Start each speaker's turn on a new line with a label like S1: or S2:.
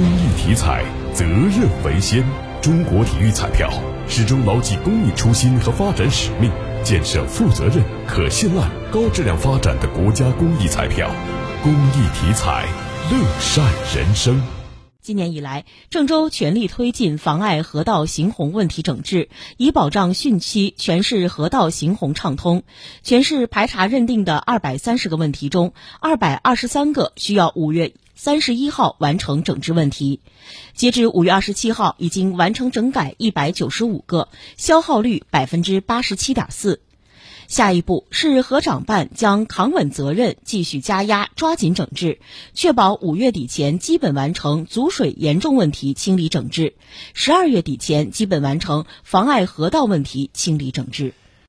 S1: 公益体彩，责任为先。中国体育彩票始终牢记公益初心和发展使命，建设负责任、可信赖、高质量发展的国家公益彩票。公益体彩，乐善人生。
S2: 今年以来，郑州全力推进妨碍河道行洪问题整治，以保障汛期全市河道行洪畅通。全市排查认定的二百三十个问题中，二百二十三个需要五月三十一号完成整治问题。截至五月二十七号，已经完成整改一百九十五个，消耗率百分之八十七点四。下一步是河长办将扛稳责任，继续加压，抓紧整治，确保五月底前基本完成阻水严重问题清理整治，十二月底前基本完成妨碍河道问题清理整治。